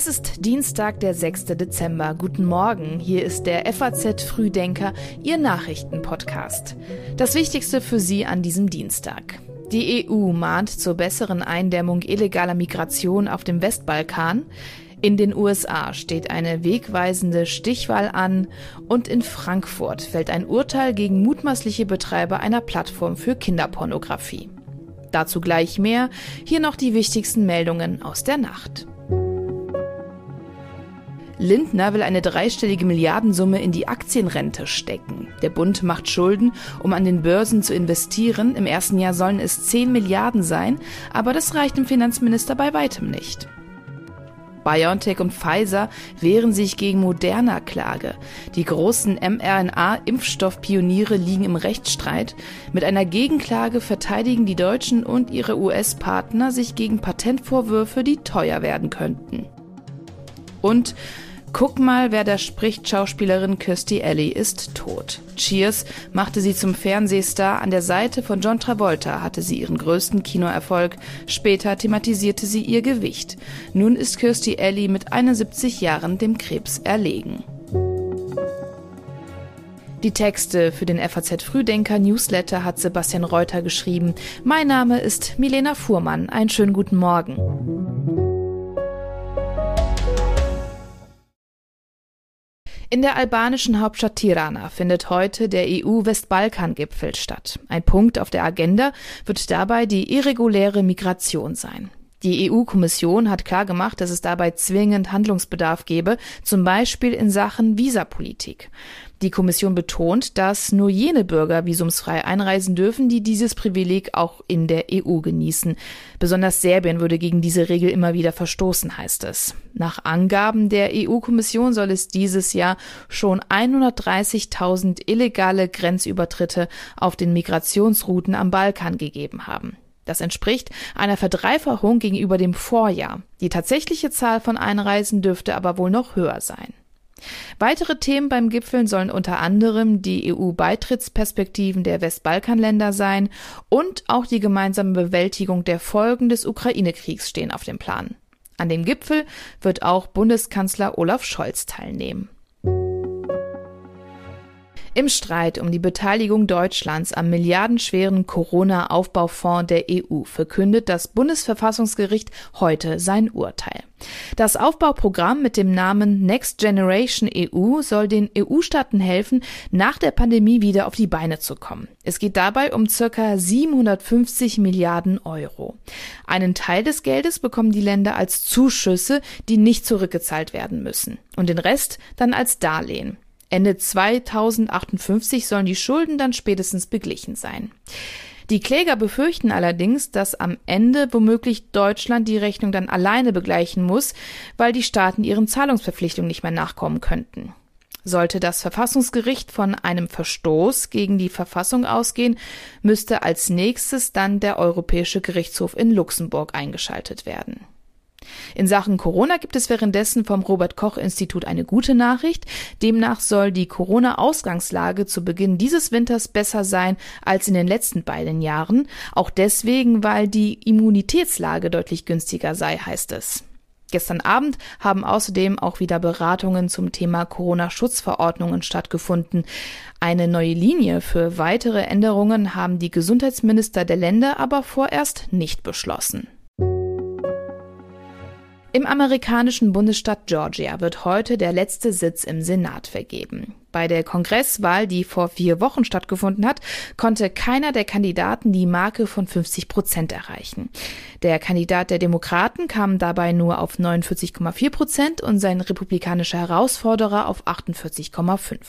Es ist Dienstag, der 6. Dezember. Guten Morgen. Hier ist der FAZ Frühdenker, Ihr Nachrichtenpodcast. Das Wichtigste für Sie an diesem Dienstag. Die EU mahnt zur besseren Eindämmung illegaler Migration auf dem Westbalkan. In den USA steht eine wegweisende Stichwahl an und in Frankfurt fällt ein Urteil gegen mutmaßliche Betreiber einer Plattform für Kinderpornografie. Dazu gleich mehr. Hier noch die wichtigsten Meldungen aus der Nacht. Lindner will eine dreistellige Milliardensumme in die Aktienrente stecken. Der Bund macht Schulden, um an den Börsen zu investieren. Im ersten Jahr sollen es 10 Milliarden sein, aber das reicht dem Finanzminister bei weitem nicht. BioNTech und Pfizer wehren sich gegen Moderna-Klage. Die großen mRNA-Impfstoffpioniere liegen im Rechtsstreit. Mit einer Gegenklage verteidigen die Deutschen und ihre US-Partner sich gegen Patentvorwürfe, die teuer werden könnten. Und Guck mal, wer da spricht, Schauspielerin Kirstie Alley ist tot. Cheers machte sie zum Fernsehstar. An der Seite von John Travolta hatte sie ihren größten Kinoerfolg. Später thematisierte sie ihr Gewicht. Nun ist Kirstie Alley mit 71 Jahren dem Krebs erlegen. Die Texte für den FAZ Frühdenker Newsletter hat Sebastian Reuter geschrieben. Mein Name ist Milena Fuhrmann. Einen schönen guten Morgen. In der albanischen Hauptstadt Tirana findet heute der EU-Westbalkan-Gipfel statt. Ein Punkt auf der Agenda wird dabei die irreguläre Migration sein. Die EU-Kommission hat klargemacht, dass es dabei zwingend Handlungsbedarf gebe, zum Beispiel in Sachen Visapolitik. Die Kommission betont, dass nur jene Bürger visumsfrei einreisen dürfen, die dieses Privileg auch in der EU genießen. Besonders Serbien würde gegen diese Regel immer wieder verstoßen, heißt es. Nach Angaben der EU-Kommission soll es dieses Jahr schon 130.000 illegale Grenzübertritte auf den Migrationsrouten am Balkan gegeben haben. Das entspricht einer Verdreifachung gegenüber dem Vorjahr. Die tatsächliche Zahl von Einreisen dürfte aber wohl noch höher sein. Weitere Themen beim Gipfel sollen unter anderem die EU-Beitrittsperspektiven der Westbalkanländer sein und auch die gemeinsame Bewältigung der Folgen des Ukraine-Kriegs stehen auf dem Plan. An dem Gipfel wird auch Bundeskanzler Olaf Scholz teilnehmen. Im Streit um die Beteiligung Deutschlands am milliardenschweren Corona-Aufbaufonds der EU verkündet das Bundesverfassungsgericht heute sein Urteil. Das Aufbauprogramm mit dem Namen Next Generation EU soll den EU-Staaten helfen, nach der Pandemie wieder auf die Beine zu kommen. Es geht dabei um circa 750 Milliarden Euro. Einen Teil des Geldes bekommen die Länder als Zuschüsse, die nicht zurückgezahlt werden müssen, und den Rest dann als Darlehen. Ende 2058 sollen die Schulden dann spätestens beglichen sein. Die Kläger befürchten allerdings, dass am Ende womöglich Deutschland die Rechnung dann alleine begleichen muss, weil die Staaten ihren Zahlungsverpflichtungen nicht mehr nachkommen könnten. Sollte das Verfassungsgericht von einem Verstoß gegen die Verfassung ausgehen, müsste als nächstes dann der Europäische Gerichtshof in Luxemburg eingeschaltet werden. In Sachen Corona gibt es währenddessen vom Robert Koch Institut eine gute Nachricht. Demnach soll die Corona-Ausgangslage zu Beginn dieses Winters besser sein als in den letzten beiden Jahren. Auch deswegen, weil die Immunitätslage deutlich günstiger sei, heißt es. Gestern Abend haben außerdem auch wieder Beratungen zum Thema Corona-Schutzverordnungen stattgefunden. Eine neue Linie für weitere Änderungen haben die Gesundheitsminister der Länder aber vorerst nicht beschlossen. Im amerikanischen Bundesstaat Georgia wird heute der letzte Sitz im Senat vergeben. Bei der Kongresswahl, die vor vier Wochen stattgefunden hat, konnte keiner der Kandidaten die Marke von 50 Prozent erreichen. Der Kandidat der Demokraten kam dabei nur auf 49,4 Prozent und sein republikanischer Herausforderer auf 48,5.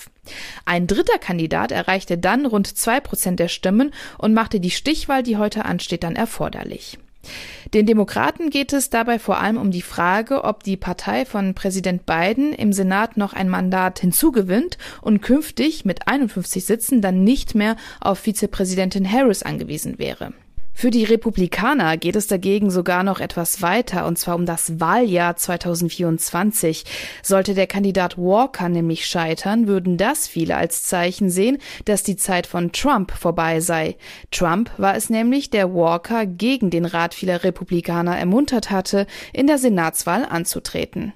Ein dritter Kandidat erreichte dann rund zwei Prozent der Stimmen und machte die Stichwahl, die heute ansteht, dann erforderlich. Den Demokraten geht es dabei vor allem um die Frage, ob die Partei von Präsident Biden im Senat noch ein Mandat hinzugewinnt und künftig mit 51 Sitzen dann nicht mehr auf Vizepräsidentin Harris angewiesen wäre. Für die Republikaner geht es dagegen sogar noch etwas weiter, und zwar um das Wahljahr 2024. Sollte der Kandidat Walker nämlich scheitern, würden das viele als Zeichen sehen, dass die Zeit von Trump vorbei sei. Trump war es nämlich, der Walker gegen den Rat vieler Republikaner ermuntert hatte, in der Senatswahl anzutreten.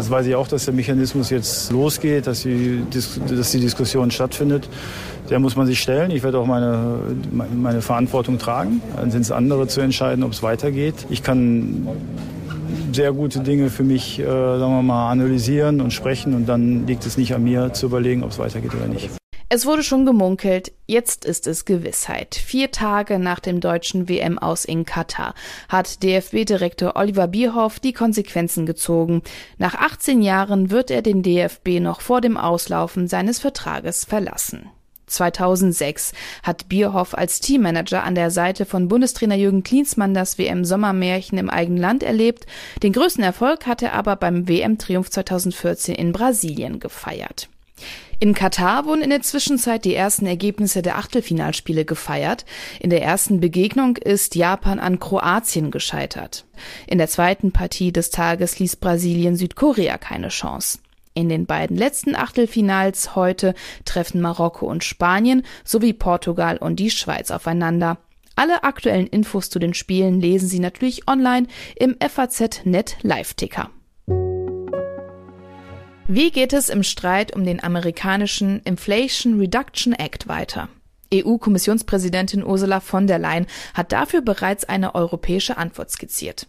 Das weiß ich auch, dass der Mechanismus jetzt losgeht, dass die, dass die Diskussion stattfindet. Der muss man sich stellen. Ich werde auch meine, meine Verantwortung tragen. Dann sind es andere zu entscheiden, ob es weitergeht. Ich kann sehr gute Dinge für mich, äh, sagen wir mal, analysieren und sprechen und dann liegt es nicht an mir zu überlegen, ob es weitergeht oder nicht. Es wurde schon gemunkelt, jetzt ist es Gewissheit. Vier Tage nach dem deutschen WM aus in Katar hat DFB-Direktor Oliver Bierhoff die Konsequenzen gezogen. Nach 18 Jahren wird er den DFB noch vor dem Auslaufen seines Vertrages verlassen. 2006 hat Bierhoff als Teammanager an der Seite von Bundestrainer Jürgen Klinsmann das WM-Sommermärchen im eigenen Land erlebt. Den größten Erfolg hat er aber beim WM-Triumph 2014 in Brasilien gefeiert. In Katar wurden in der Zwischenzeit die ersten Ergebnisse der Achtelfinalspiele gefeiert. In der ersten Begegnung ist Japan an Kroatien gescheitert. In der zweiten Partie des Tages ließ Brasilien Südkorea keine Chance. In den beiden letzten Achtelfinals heute treffen Marokko und Spanien sowie Portugal und die Schweiz aufeinander. Alle aktuellen Infos zu den Spielen lesen Sie natürlich online im FAZ Net Live-Ticker. Wie geht es im Streit um den amerikanischen Inflation Reduction Act weiter? EU-Kommissionspräsidentin Ursula von der Leyen hat dafür bereits eine europäische Antwort skizziert.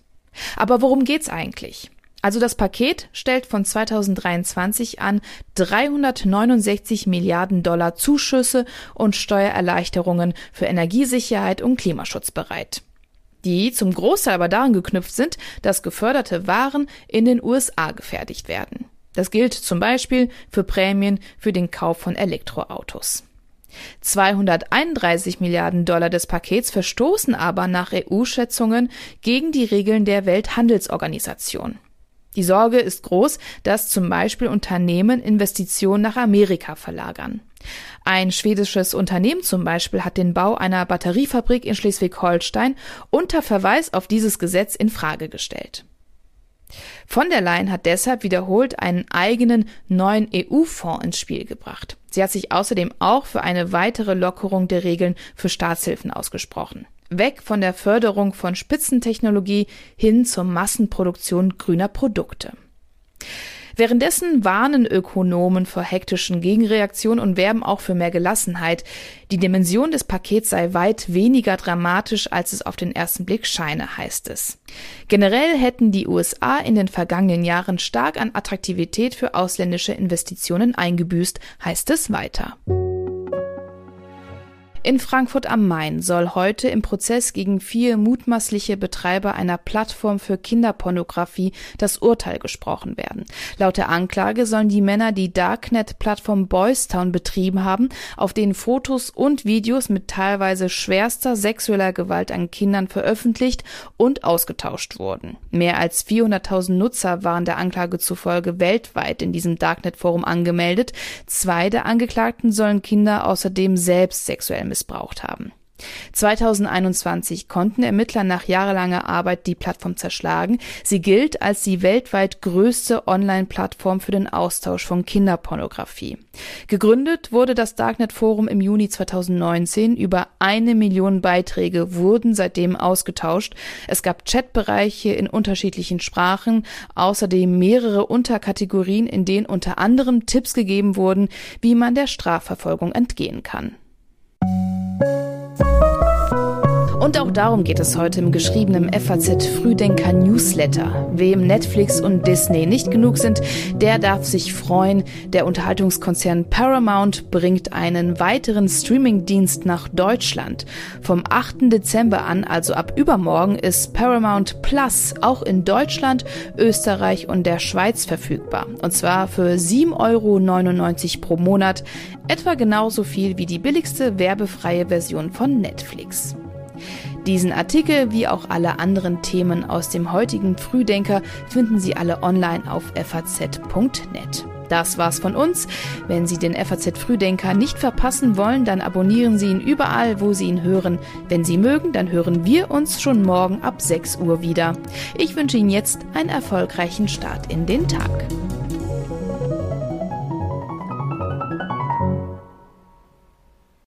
Aber worum geht's eigentlich? Also das Paket stellt von 2023 an 369 Milliarden Dollar Zuschüsse und Steuererleichterungen für Energiesicherheit und Klimaschutz bereit. Die zum Großteil aber daran geknüpft sind, dass geförderte Waren in den USA gefertigt werden. Das gilt zum Beispiel für Prämien für den Kauf von Elektroautos. 231 Milliarden Dollar des Pakets verstoßen aber nach EU-Schätzungen gegen die Regeln der Welthandelsorganisation. Die Sorge ist groß, dass zum Beispiel Unternehmen Investitionen nach Amerika verlagern. Ein schwedisches Unternehmen zum Beispiel hat den Bau einer Batteriefabrik in Schleswig-Holstein unter Verweis auf dieses Gesetz in Frage gestellt. Von der Leyen hat deshalb wiederholt einen eigenen neuen EU-Fonds ins Spiel gebracht. Sie hat sich außerdem auch für eine weitere Lockerung der Regeln für Staatshilfen ausgesprochen. Weg von der Förderung von Spitzentechnologie hin zur Massenproduktion grüner Produkte. Währenddessen warnen Ökonomen vor hektischen Gegenreaktionen und werben auch für mehr Gelassenheit. Die Dimension des Pakets sei weit weniger dramatisch, als es auf den ersten Blick scheine, heißt es. Generell hätten die USA in den vergangenen Jahren stark an Attraktivität für ausländische Investitionen eingebüßt, heißt es weiter. In Frankfurt am Main soll heute im Prozess gegen vier mutmaßliche Betreiber einer Plattform für Kinderpornografie das Urteil gesprochen werden. Laut der Anklage sollen die Männer die Darknet-Plattform Boystown betrieben haben, auf denen Fotos und Videos mit teilweise schwerster sexueller Gewalt an Kindern veröffentlicht und ausgetauscht wurden. Mehr als 400.000 Nutzer waren der Anklage zufolge weltweit in diesem Darknet-Forum angemeldet. Zwei der Angeklagten sollen Kinder außerdem selbst sexuell missbraucht haben. 2021 konnten Ermittler nach jahrelanger Arbeit die Plattform zerschlagen. Sie gilt als die weltweit größte Online-Plattform für den Austausch von Kinderpornografie. Gegründet wurde das Darknet Forum im Juni 2019. Über eine Million Beiträge wurden seitdem ausgetauscht. Es gab Chatbereiche in unterschiedlichen Sprachen, außerdem mehrere Unterkategorien, in denen unter anderem Tipps gegeben wurden, wie man der Strafverfolgung entgehen kann. Música Und auch darum geht es heute im geschriebenen FAZ Frühdenker Newsletter. Wem Netflix und Disney nicht genug sind, der darf sich freuen. Der Unterhaltungskonzern Paramount bringt einen weiteren Streamingdienst nach Deutschland. Vom 8. Dezember an, also ab übermorgen, ist Paramount Plus auch in Deutschland, Österreich und der Schweiz verfügbar. Und zwar für 7,99 Euro pro Monat, etwa genauso viel wie die billigste werbefreie Version von Netflix. Diesen Artikel wie auch alle anderen Themen aus dem heutigen Frühdenker finden Sie alle online auf faz.net. Das war's von uns. Wenn Sie den FAZ Frühdenker nicht verpassen wollen, dann abonnieren Sie ihn überall, wo Sie ihn hören. Wenn Sie mögen, dann hören wir uns schon morgen ab 6 Uhr wieder. Ich wünsche Ihnen jetzt einen erfolgreichen Start in den Tag.